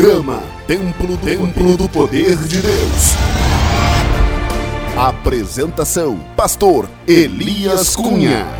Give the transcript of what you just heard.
Programa Templo Templo do Poder de Deus. Apresentação: Pastor Elias Cunha.